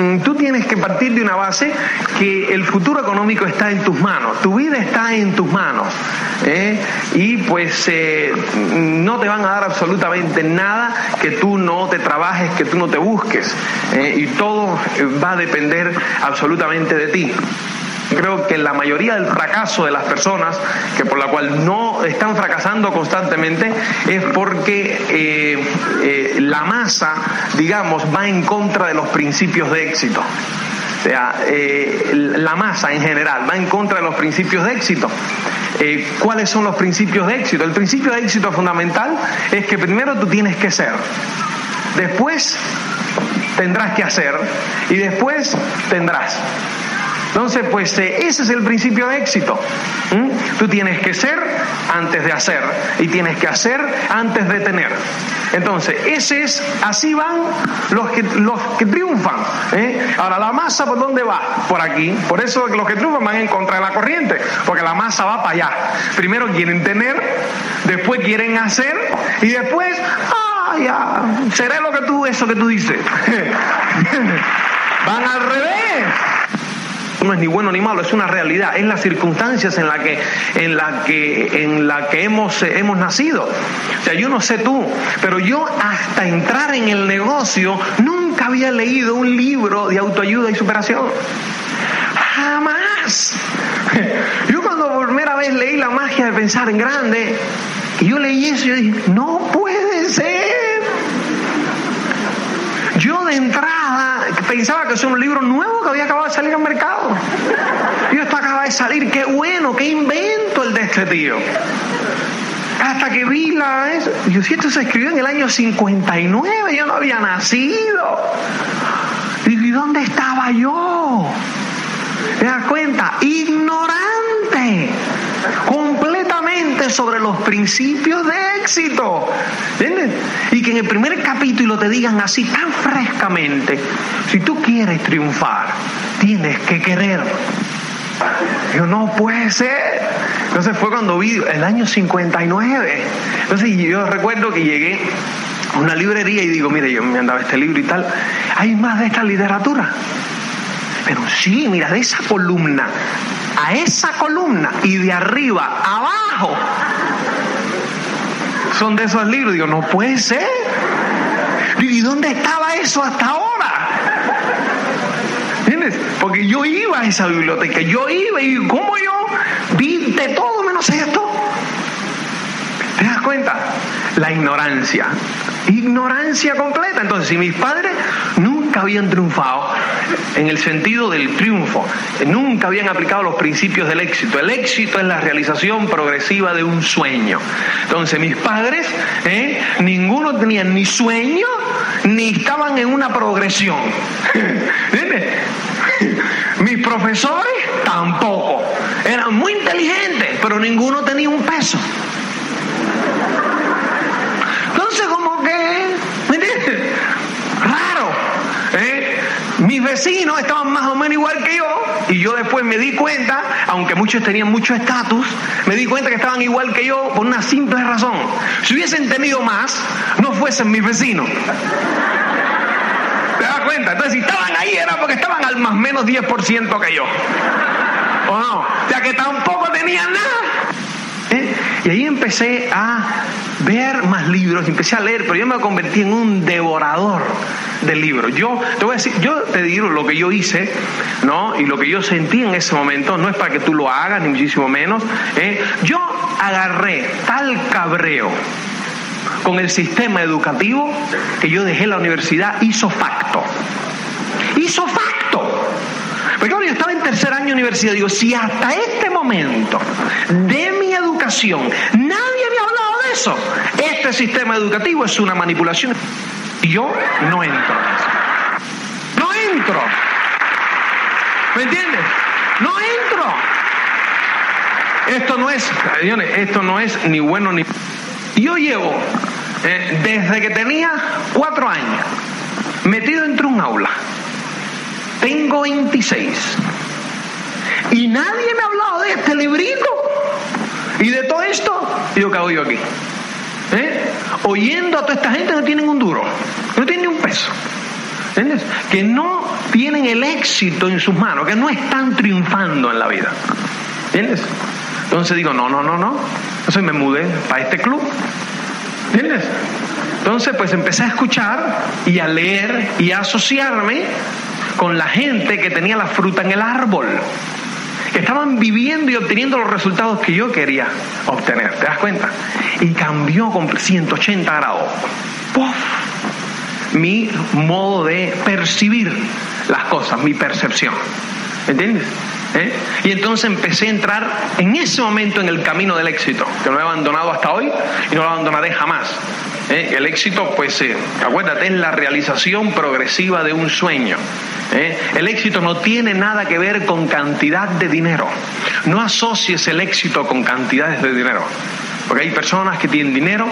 mm, tú tienes que partir de una base que el futuro económico está en tus manos, tu vida está en tus manos. ¿eh? Y pues eh, no te van a dar absolutamente nada que tú no te trabajes, que tú no te busques. ¿eh? Y todo va a depender absolutamente de ti. Creo que la mayoría del fracaso de las personas, que por la cual no están fracasando constantemente, es porque eh, eh, la masa, digamos, va en contra de los principios de éxito. O sea, eh, la masa en general va en contra de los principios de éxito. ¿Cuáles son los principios de éxito? El principio de éxito fundamental es que primero tú tienes que ser, después tendrás que hacer y después tendrás. Entonces, pues eh, ese es el principio de éxito. Tú tienes que ser antes de hacer y tienes que hacer antes de tener. Entonces, ese es, así van los que, los que triunfan. ¿eh? Ahora, la masa, ¿por dónde va? Por aquí. Por eso los que triunfan van en contra de la corriente, porque la masa va para allá. Primero quieren tener, después quieren hacer y después, ah, ya, seré lo que tú, eso que tú dices. van al revés no es ni bueno ni malo, es una realidad, es las circunstancias en la que, en la que, en la que hemos, eh, hemos nacido. O sea, yo no sé tú, pero yo hasta entrar en el negocio nunca había leído un libro de autoayuda y superación. Jamás. Yo cuando por primera vez leí la magia de pensar en grande, y yo leí eso y yo dije, no puede ser. Yo de entrada pensaba que es un libro nuevo que había acabado de salir al mercado. Y esto acaba de salir, qué bueno, qué invento el de este tío. Hasta que vi la... Yo si esto se escribió en el año 59, yo no había nacido. ¿y dónde estaba yo? ¿Te das cuenta? Ignorante sobre los principios de éxito. ¿Entiendes? Y que en el primer capítulo te digan así tan frescamente, si tú quieres triunfar, tienes que querer. Yo no puede ser. Entonces fue cuando vi el año 59. Entonces yo recuerdo que llegué a una librería y digo, mire, yo me andaba este libro y tal. ¿Hay más de esta literatura? Pero sí, mira, de esa columna a esa columna y de arriba abajo son de esos libros. Digo, no puede ser. ¿Y dónde estaba eso hasta ahora? ¿Entiendes? Porque yo iba a esa biblioteca, yo iba y ¿cómo yo vi de todo menos esto? La ignorancia. Ignorancia completa. Entonces, si mis padres nunca habían triunfado en el sentido del triunfo, nunca habían aplicado los principios del éxito. El éxito es la realización progresiva de un sueño. Entonces, mis padres, ¿eh? ninguno tenía ni sueño ni estaban en una progresión. Mis profesores tampoco. Eran muy inteligentes, pero ninguno tenía un peso. Entonces, como que, ¿me entiendes? Raro. ¿eh? Mis vecinos estaban más o menos igual que yo y yo después me di cuenta, aunque muchos tenían mucho estatus, me di cuenta que estaban igual que yo por una simple razón. Si hubiesen tenido más, no fuesen mis vecinos. ¿Te das cuenta? Entonces, si estaban ahí era porque estaban al más menos 10% que yo. ¿O no? O sea que tampoco tenían. Y ahí empecé a ver más libros, empecé a leer, pero yo me convertí en un devorador del libro. Yo te voy a decir, yo te digo lo que yo hice, ¿no? Y lo que yo sentí en ese momento, no es para que tú lo hagas, ni muchísimo menos. ¿eh? Yo agarré tal cabreo con el sistema educativo que yo dejé la universidad hizo facto. Hizo facto. Estaba en tercer año de universidad, digo, si hasta este momento de mi educación nadie me ha hablado de eso, este sistema educativo es una manipulación. Yo no entro. No entro. ¿Me entiendes? No entro. Esto no es, esto no es ni bueno ni... Yo llevo, eh, desde que tenía cuatro años, metido entre un aula. Tengo 26. Y nadie me ha hablado de este librito. Y de todo esto, yo cago yo aquí. ¿Eh? Oyendo a toda esta gente no tienen un duro, no tienen ni un peso. ¿Entiendes? Que no tienen el éxito en sus manos, que no están triunfando en la vida. ¿Entiendes? Entonces digo, no, no, no, no. Entonces me mudé para este club. ¿Entiendes? Entonces pues empecé a escuchar y a leer y a asociarme con la gente que tenía la fruta en el árbol. Que estaban viviendo y obteniendo los resultados que yo quería obtener. ¿Te das cuenta? Y cambió con 180 grados. ¡Puf! Mi modo de percibir las cosas, mi percepción. ¿Entiendes? ¿Eh? Y entonces empecé a entrar en ese momento en el camino del éxito, que no he abandonado hasta hoy y no lo abandonaré jamás. ¿Eh? El éxito, pues, eh, acuérdate, es la realización progresiva de un sueño. El éxito no tiene nada que ver con cantidad de dinero. No asocies el éxito con cantidades de dinero. Porque hay personas que tienen dinero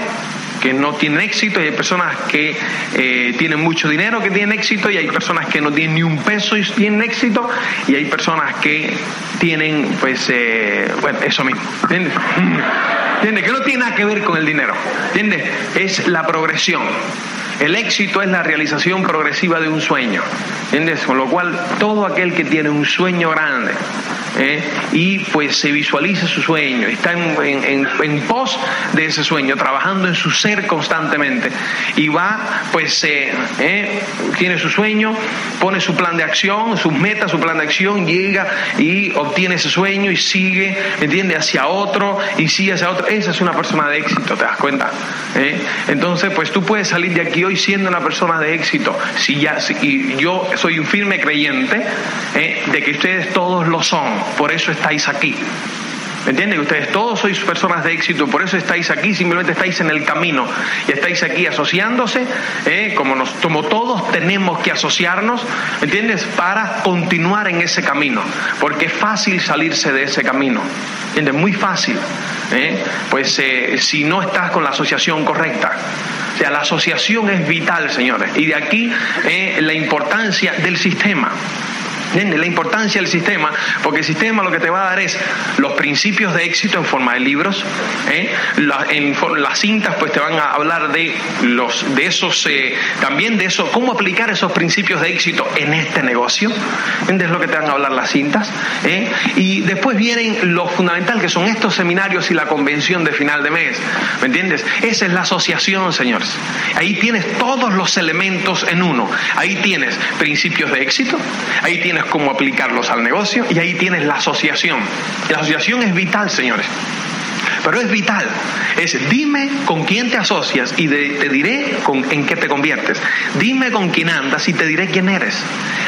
que no tienen éxito, y hay personas que eh, tienen mucho dinero que tienen éxito, y hay personas que no tienen ni un peso y tienen éxito, y hay personas que tienen, pues, eh, bueno, eso mismo, ¿entiendes? ¿Entiendes? Que no tiene nada que ver con el dinero, ¿entiendes? Es la progresión. El éxito es la realización progresiva de un sueño, ¿entiendes? Con lo cual, todo aquel que tiene un sueño grande, ¿eh? y pues se visualiza su sueño, está en, pos de ese sueño, trabajando en su ser constantemente y va, pues ¿eh? tiene su sueño, pone su plan de acción, sus metas, su plan de acción, llega y obtiene ese sueño y sigue, ¿entiende? Hacia otro y sigue hacia otro. Esa es una persona de éxito, ¿te das cuenta? ¿Eh? Entonces, pues tú puedes salir de aquí siendo una persona de éxito. Si ya, y yo soy un firme creyente de que ustedes todos lo son. Por eso estáis aquí. ¿Me entienden? Ustedes todos sois personas de éxito, por eso estáis aquí, simplemente estáis en el camino y estáis aquí asociándose, ¿eh? como, nos, como todos tenemos que asociarnos, ¿me entiendes? Para continuar en ese camino, porque es fácil salirse de ese camino, ¿entiendes? Muy fácil, ¿eh? pues eh, si no estás con la asociación correcta. O sea, la asociación es vital, señores, y de aquí la importancia del sistema. La importancia del sistema, porque el sistema lo que te va a dar es los principios de éxito en forma de libros. ¿eh? en las cintas, pues te van a hablar de los, de esos, eh, también de eso, cómo aplicar esos principios de éxito en este negocio. Es lo que te van a hablar las cintas. ¿eh? Y después vienen lo fundamental, que son estos seminarios y la convención de final de mes. ¿Me entiendes? Esa es la asociación, señores. Ahí tienes todos los elementos en uno. Ahí tienes principios de éxito, ahí tienes cómo aplicarlos al negocio y ahí tienes la asociación. La asociación es vital, señores. Pero es vital. Es dime con quién te asocias y te diré con, en qué te conviertes. Dime con quién andas y te diré quién eres.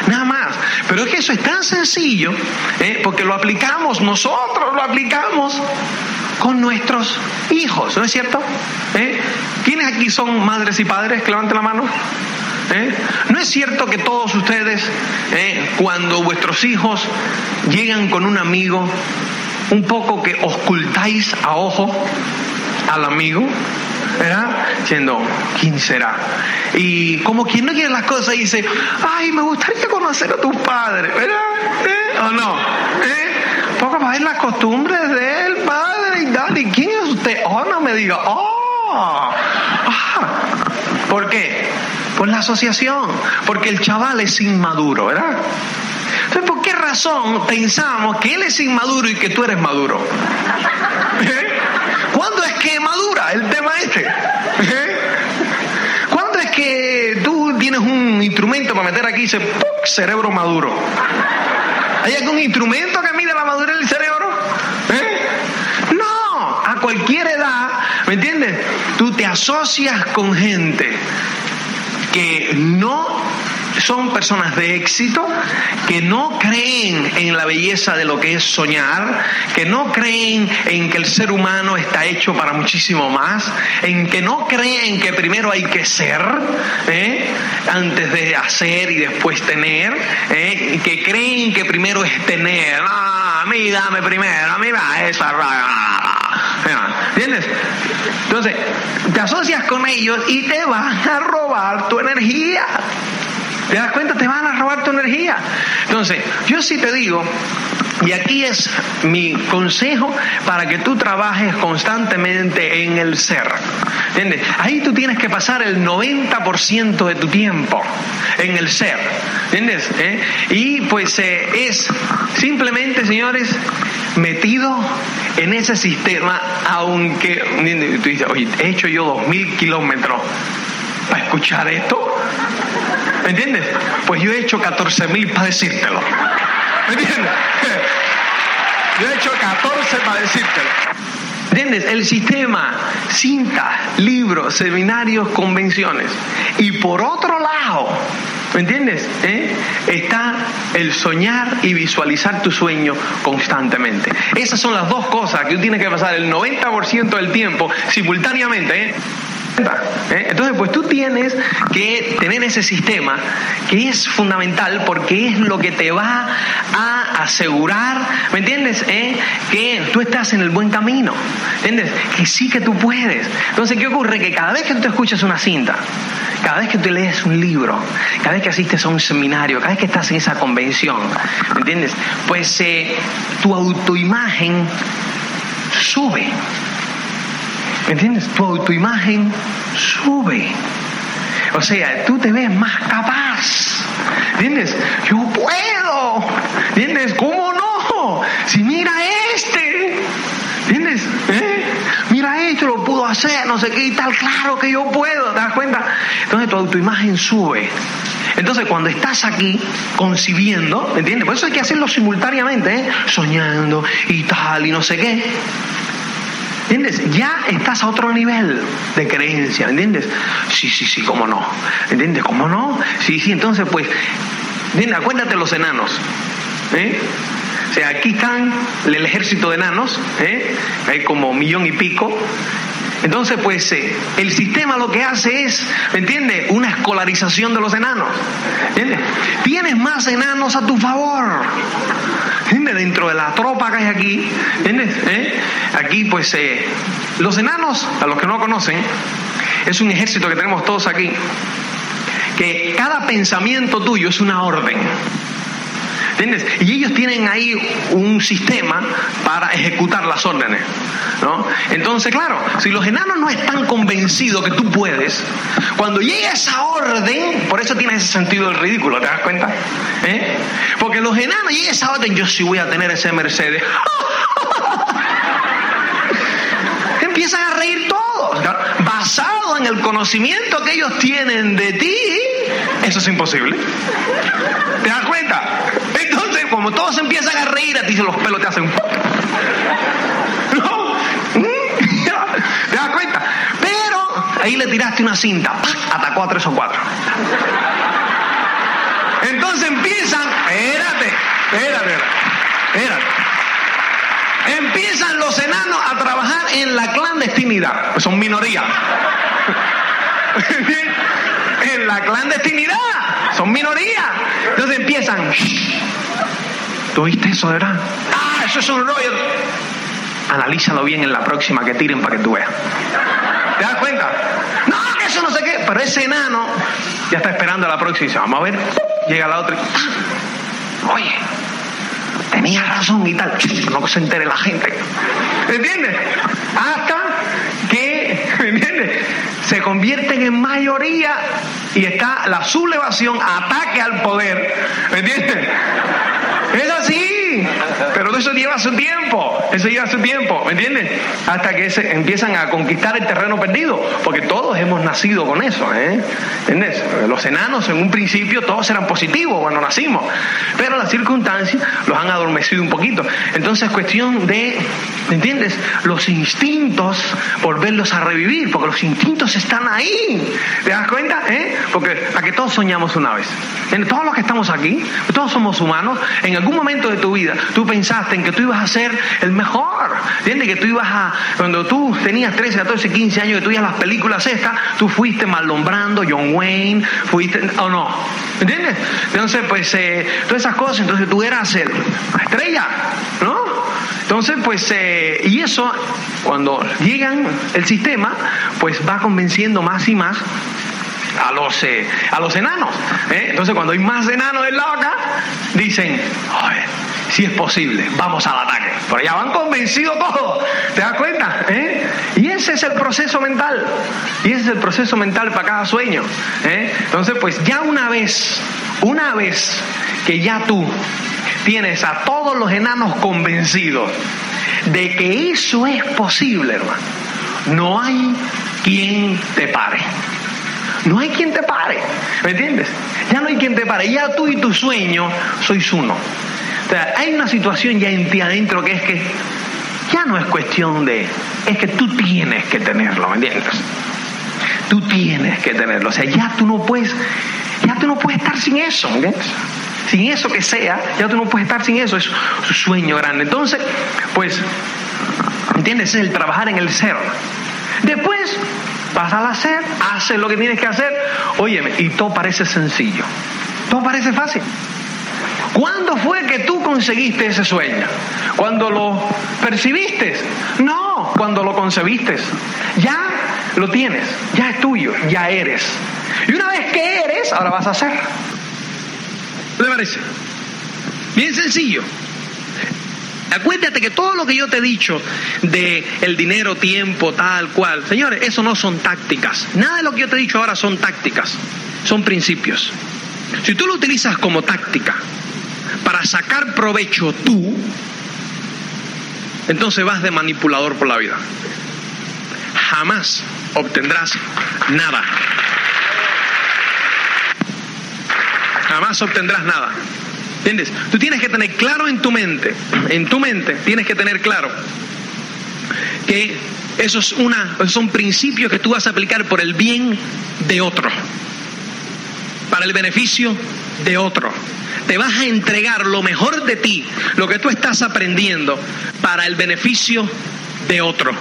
Nada más. Pero es que eso es tan sencillo ¿eh? porque lo aplicamos, nosotros lo aplicamos con nuestros hijos, ¿no es cierto? ¿Eh? ¿Quiénes aquí son madres y padres? Que levanten la mano. ¿Eh? ¿No es cierto que todos ustedes, ¿eh? cuando vuestros hijos llegan con un amigo, un poco que ocultáis a ojo al amigo? ¿verdad? Diciendo, ¿quién será? Y como quien no quiere las cosas dice, ay, me gustaría conocer a tus padres, ¿verdad? ¿Eh? ¿O no? ¿Eh? Poco ver las costumbres del padre y tal. ¿Y quién es usted? Oh, no me diga, oh, ah. ¿por qué? Por la asociación, porque el chaval es inmaduro, ¿verdad? Entonces, ¿por qué razón pensamos que él es inmaduro y que tú eres maduro? ¿Eh? ¿Cuándo es que madura el tema este? ¿Eh? ¿Cuándo es que tú tienes un instrumento para meter aquí y dice cerebro maduro? ¿Hay algún instrumento que mide la madurez del cerebro? ¿Eh? No, a cualquier edad, ¿me entiendes? Tú te asocias con gente que no son personas de éxito, que no creen en la belleza de lo que es soñar, que no creen en que el ser humano está hecho para muchísimo más, en que no creen que primero hay que ser, ¿eh? antes de hacer y después tener, ¿eh? que creen que primero es tener, ah, a mí dame primero, a mí va esa ¿Entiendes? Entonces, te asocias con ellos y te van a robar tu energía. ¿Te das cuenta? Te van a robar tu energía. Entonces, yo sí te digo Y aquí es mi consejo para que tú trabajes constantemente en el ser. ¿Entiendes? Ahí tú tienes que pasar el 90% de tu tiempo en el ser. ¿Entiendes? ¿Eh? Y pues eh, es simplemente, señores, metido en ese sistema, aunque tú dices, oye, he hecho yo dos mil kilómetros para escuchar esto. ¿Entiendes? Pues yo he hecho 14 mil para decírtelo. ¿Me entiendes? Yo he hecho 14 para decírtelo. ¿Entiendes? El sistema, cinta, libros, seminarios, convenciones. Y por otro lado, ¿me entiendes? ¿Eh? Está el soñar y visualizar tu sueño constantemente. Esas son las dos cosas que tú tienes que pasar el 90% del tiempo simultáneamente. ¿eh? ¿Eh? Entonces, pues tú tienes que tener ese sistema que es fundamental porque es lo que te va a asegurar, ¿me entiendes? ¿Eh? Que tú estás en el buen camino, ¿entiendes? Que sí que tú puedes. Entonces, ¿qué ocurre? Que cada vez que tú escuchas una cinta, cada vez que tú lees un libro, cada vez que asistes a un seminario, cada vez que estás en esa convención, ¿me entiendes? Pues eh, tu autoimagen sube. ¿Me entiendes? Tu autoimagen sube. O sea, tú te ves más capaz. ¿Entiendes? Yo puedo. ¿Entiendes? ¿Cómo no? Si mira este. ¿Entiendes? ¿Eh? Mira esto, lo pudo hacer, no sé qué y tal. Claro que yo puedo. ¿Te das cuenta? Entonces tu autoimagen sube. Entonces, cuando estás aquí concibiendo, ¿entiendes? Por eso hay que hacerlo simultáneamente, ¿eh? soñando y tal, y no sé qué. ¿Entiendes? Ya estás a otro nivel de creencia, ¿entiendes? Sí, sí, sí, cómo no. ¿Entiendes? ¿Cómo no? Sí, sí, entonces pues, ¿entiendes? Acuérdate los enanos. ¿eh? O sea, aquí están el ejército de enanos, ¿eh? hay como millón y pico, entonces, pues eh, el sistema lo que hace es, ¿me entiendes? Una escolarización de los enanos. ¿Entiendes? Tienes más enanos a tu favor. ¿Entiendes? Dentro de la tropa que hay aquí. ¿Entiendes? ¿Eh? Aquí, pues, eh, los enanos, a los que no conocen, es un ejército que tenemos todos aquí. Que cada pensamiento tuyo es una orden. Y ellos tienen ahí un sistema para ejecutar las órdenes. ¿no? Entonces, claro, si los enanos no están convencidos que tú puedes, cuando llega esa orden, por eso tienes ese sentido del ridículo, ¿te das cuenta? ¿Eh? Porque los enanos llega esa orden, yo sí voy a tener ese Mercedes. Empiezan a reír todos, basado en el conocimiento que ellos tienen de ti, eso es imposible. ¿Te das como todos empiezan a reír, a ti los pelos te hacen. ¿No? ¿Te das cuenta? Pero ahí le tiraste una cinta, atacó a tres o cuatro. Entonces empiezan, espérate, espérate, espérate. Empiezan los enanos a trabajar en la clandestinidad, son minoría. en la clandestinidad, son minoría. Entonces empiezan, ¿tú viste eso, de verdad? Ah, eso es un rollo. Analízalo bien en la próxima que tiren para que tú veas. ¿Te das cuenta? No, que eso no sé qué. Pero ese enano ya está esperando a la próxima y dice, vamos a ver. Llega la otra y, oye, tenía razón y tal. No se entere la gente. ¿Entiendes? Hasta que, ¿entiendes? Se convierten en mayoría y está la sublevación, ataque al poder. ¿Me entiendes? Es así. Pero eso lleva su tiempo. Eso lleva su tiempo. ¿Me entiendes? Hasta que se empiezan a conquistar el terreno perdido. Porque todos hemos nacido con eso. ¿eh? ¿Entiendes? Los enanos en un principio todos eran positivos cuando nacimos. Pero las circunstancias los han adormecido un poquito. Entonces es cuestión de, ¿me entiendes? Los instintos, volverlos a revivir. Porque los instintos están ahí. ¿Te das cuenta? ¿Eh? Porque a que todos soñamos una vez. En todos los que estamos aquí, todos somos humanos. En algún momento de tu vida tú pensaste en que tú ibas a ser el mejor. ¿Entiendes? Que tú ibas a, cuando tú tenías 13, 14, 15 años que tú ibas las películas estas, tú fuiste malombrando John Wayne, fuiste, o no. ¿Entiendes? Entonces, pues, eh, todas esas cosas, entonces tú eras el, la estrella, ¿no? Entonces, pues, eh, y eso, cuando llegan el sistema, pues va convenciendo más y más a los, eh, a los enanos. ¿eh? Entonces, cuando hay más enanos del lado acá, dicen, es posible, vamos al ataque. Pero ya van convencidos todos, ¿te das cuenta? ¿Eh? Y ese es el proceso mental, y ese es el proceso mental para cada sueño. ¿eh? Entonces, pues ya una vez, una vez que ya tú tienes a todos los enanos convencidos de que eso es posible, hermano, no hay quien te pare. No hay quien te pare, ¿me entiendes? Ya no hay quien te pare, ya tú y tu sueño sois uno. Sea, hay una situación ya en ti adentro que es que ya no es cuestión de, es que tú tienes que tenerlo, ¿me entiendes? Tú tienes que tenerlo, o sea, ya tú no puedes, ya tú no puedes estar sin eso, ¿me entiendes? Sin eso que sea, ya tú no puedes estar sin eso, es un sueño grande. Entonces, pues, ¿entiendes? Es el trabajar en el ser. Después vas al hacer, haces lo que tienes que hacer, óyeme, y todo parece sencillo, todo parece fácil. ¿Cuándo fue que tú conseguiste ese sueño? ¿Cuando lo percibiste? No, cuando lo concebiste. Ya lo tienes, ya es tuyo, ya eres. Y una vez que eres, ahora vas a hacer. ¿Qué te parece? Bien sencillo. Acuérdate que todo lo que yo te he dicho de el dinero, tiempo, tal cual, señores, eso no son tácticas. Nada de lo que yo te he dicho ahora son tácticas, son principios. Si tú lo utilizas como táctica para sacar provecho tú, entonces vas de manipulador por la vida. Jamás obtendrás nada. Jamás obtendrás nada. ¿Entiendes? Tú tienes que tener claro en tu mente, en tu mente tienes que tener claro que esos, es una, son principios que tú vas a aplicar por el bien de otro, para el beneficio de otro. Te vas a entregar lo mejor de ti, lo que tú estás aprendiendo, para el beneficio de otro.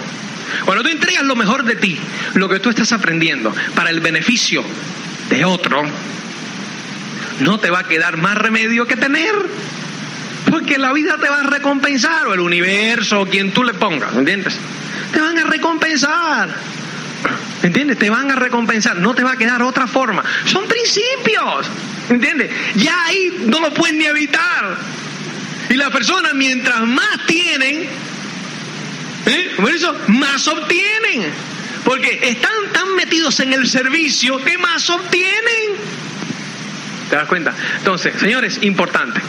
Cuando tú entregas lo mejor de ti, lo que tú estás aprendiendo, para el beneficio de otro, no te va a quedar más remedio que tener. Porque la vida te va a recompensar, o el universo, o quien tú le pongas, ¿me entiendes? Te van a recompensar. ¿Me entiendes? Te van a recompensar, no te va a quedar otra forma. Son principios, ¿me entiendes? Ya ahí no lo pueden ni evitar. Y las personas, mientras más tienen, ¿eh? por más obtienen. Porque están tan metidos en el servicio que más obtienen. ¿Te das cuenta? Entonces, señores, importante.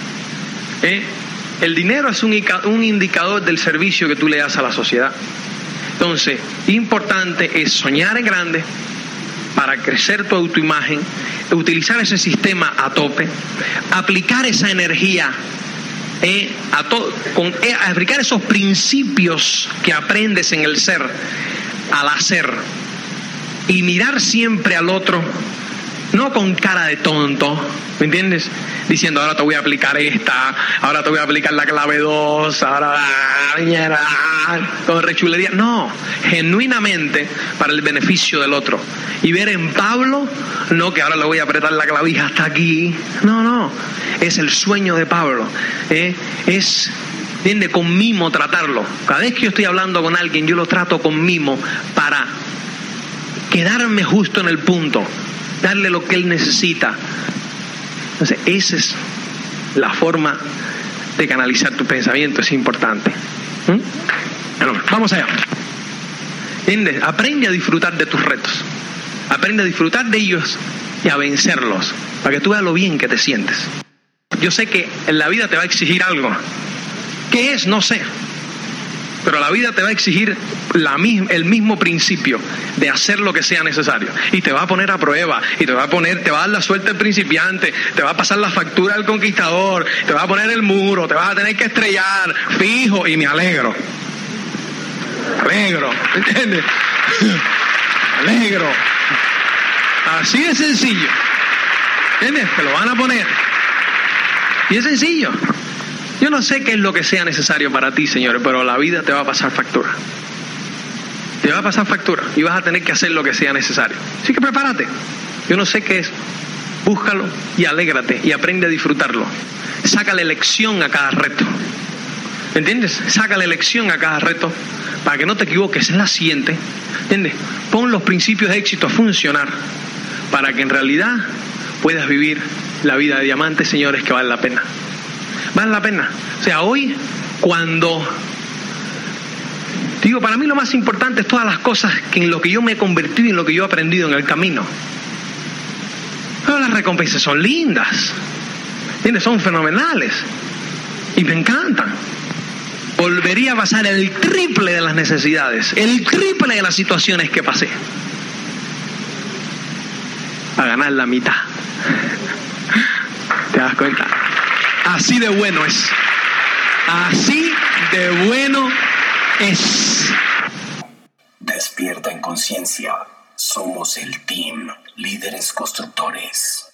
¿eh? El dinero es un indicador del servicio que tú le das a la sociedad. Entonces, importante es soñar en grande para crecer tu autoimagen, utilizar ese sistema a tope, aplicar esa energía ¿eh? a con, eh, aplicar esos principios que aprendes en el ser al hacer y mirar siempre al otro no con cara de tonto, ¿me entiendes? Diciendo, ahora te voy a aplicar esta, ahora te voy a aplicar la clave 2, ahora con rechulería. No, genuinamente para el beneficio del otro. Y ver en Pablo, no que ahora le voy a apretar la clavija hasta aquí. No, no, es el sueño de Pablo. ¿eh? Es ¿entiende? Con mimo tratarlo. Cada vez que yo estoy hablando con alguien, yo lo trato con mimo para quedarme justo en el punto darle lo que él necesita. Entonces, esa es la forma de canalizar tu pensamiento, es importante. ¿Mm? vamos allá. ¿Entiendes? Aprende a disfrutar de tus retos. Aprende a disfrutar de ellos y a vencerlos, para que tú veas lo bien que te sientes. Yo sé que en la vida te va a exigir algo. ¿Qué es? No sé. Pero la vida te va a exigir la, el mismo principio de hacer lo que sea necesario. Y te va a poner a prueba, y te va a poner, te va a dar la suerte al principiante, te va a pasar la factura al conquistador, te va a poner el muro, te vas a tener que estrellar, fijo, y me alegro. Alegro, ¿entiendes? alegro. Así de sencillo. ¿Entiendes? Te lo van a poner. Y es sencillo. Yo no sé qué es lo que sea necesario para ti, señores, pero la vida te va a pasar factura. Te va a pasar factura y vas a tener que hacer lo que sea necesario. Así que prepárate. Yo no sé qué es. Búscalo y alégrate y aprende a disfrutarlo. Sácale lección a cada reto. ¿Entiendes? Sácale lección a cada reto para que no te equivoques en la siguiente. ¿Entiendes? Pon los principios de éxito a funcionar para que en realidad puedas vivir la vida de diamante, señores, que vale la pena. Vale la pena. O sea, hoy cuando digo, para mí lo más importante es todas las cosas que en lo que yo me he convertido y en lo que yo he aprendido en el camino. Pero las recompensas son lindas. Son fenomenales. Y me encantan. Volvería a pasar el triple de las necesidades, el triple de las situaciones que pasé. A ganar la mitad. ¿Te das cuenta? Así de bueno es. Así de bueno es. Despierta en conciencia. Somos el team líderes constructores.